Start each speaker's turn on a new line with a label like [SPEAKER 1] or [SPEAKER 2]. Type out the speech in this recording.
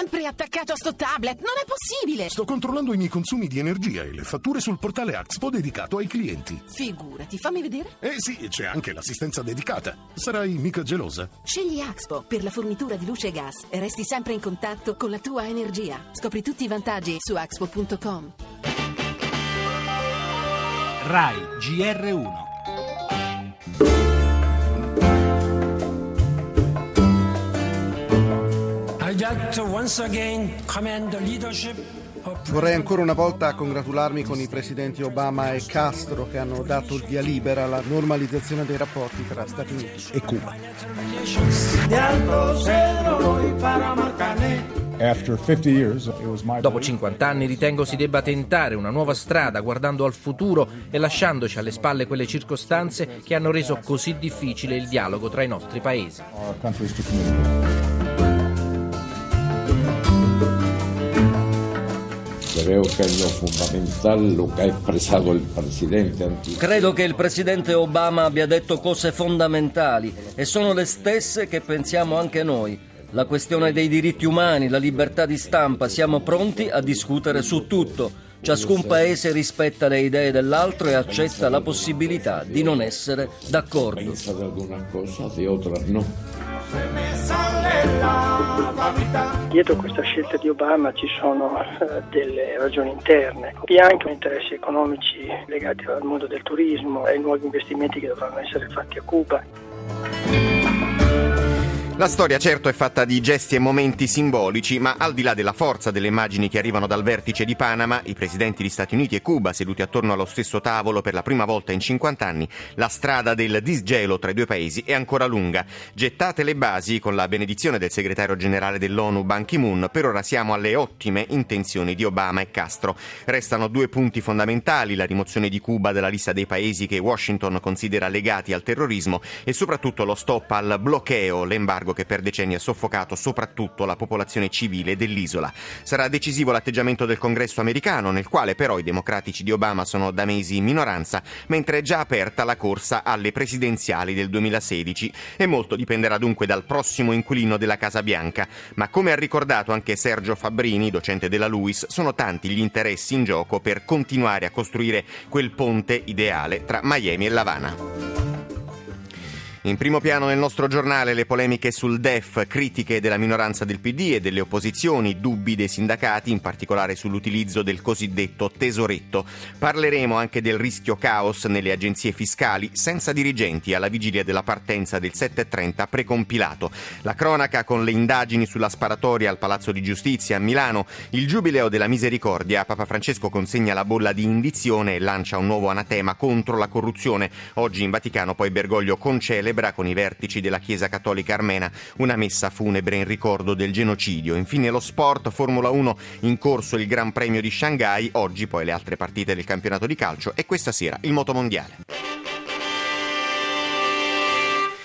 [SPEAKER 1] sempre attaccato a sto tablet, non è possibile!
[SPEAKER 2] Sto controllando i miei consumi di energia e le fatture sul portale Axpo dedicato ai clienti.
[SPEAKER 1] Figurati, fammi vedere.
[SPEAKER 2] Eh sì, c'è anche l'assistenza dedicata. Sarai mica gelosa?
[SPEAKER 1] Scegli Axpo per la fornitura di luce e gas e resti sempre in contatto con la tua energia. Scopri tutti i vantaggi su axpo.com.
[SPEAKER 3] RAI GR1
[SPEAKER 4] Vorrei ancora una volta congratularmi con i presidenti Obama e Castro che hanno dato il via libera alla normalizzazione dei rapporti tra Stati Uniti e Cuba.
[SPEAKER 5] Dopo 50 anni ritengo si debba tentare una nuova strada guardando al futuro e lasciandoci alle spalle quelle circostanze che hanno reso così difficile il dialogo tra i nostri paesi.
[SPEAKER 6] Creo que es lo fundamental lo que ha expresado el presidente.
[SPEAKER 7] Credo che il presidente Obama abbia detto cose fondamentali e sono le stesse che pensiamo anche noi. La questione dei diritti umani, la libertà di stampa, siamo pronti a discutere su tutto. Ciascun paese rispetta le idee dell'altro e accetta la possibilità di non essere d'accordo.
[SPEAKER 8] Dietro questa scelta di Obama ci sono eh, delle ragioni interne, è anche interessi economici legati al mondo del turismo, ai nuovi investimenti che dovranno essere fatti a Cuba.
[SPEAKER 9] La storia certo è fatta di gesti e momenti simbolici, ma al di là della forza delle immagini che arrivano dal vertice di Panama, i presidenti di Stati Uniti e Cuba seduti attorno allo stesso tavolo per la prima volta in 50 anni, la strada del disgelo tra i due paesi è ancora lunga. Gettate le basi con la benedizione del segretario generale dell'ONU Ban Ki-moon, per ora siamo alle ottime intenzioni di Obama e Castro. Restano due punti fondamentali, la rimozione di Cuba dalla lista dei paesi che Washington considera legati al terrorismo e soprattutto lo stop al bloqueo, l'embargo che per decenni ha soffocato soprattutto la popolazione civile dell'isola. Sarà decisivo l'atteggiamento del congresso americano, nel quale però i democratici di Obama sono da mesi in minoranza, mentre è già aperta la corsa alle presidenziali del 2016 e molto dipenderà dunque dal prossimo inquilino della Casa Bianca. Ma come ha ricordato anche Sergio Fabbrini, docente della LUIS, sono tanti gli interessi in gioco per continuare a costruire quel ponte ideale tra Miami e L'Avana. In primo piano nel nostro giornale le polemiche sul DEF, critiche della minoranza del PD e delle opposizioni, dubbi dei sindacati, in particolare sull'utilizzo del cosiddetto tesoretto. Parleremo anche del rischio caos nelle agenzie fiscali senza dirigenti alla vigilia della partenza del 730 precompilato. La cronaca con le indagini sulla sparatoria al Palazzo di Giustizia a Milano, il giubileo della misericordia, Papa Francesco consegna la bolla di indizione e lancia un nuovo anatema contro la corruzione. Oggi in Vaticano poi Bergoglio concele celebra con i vertici della Chiesa Cattolica Armena una messa funebre in ricordo del genocidio. Infine lo sport, Formula 1 in corso il Gran Premio di Shanghai, oggi poi le altre partite del campionato di calcio e questa sera il motomondiale.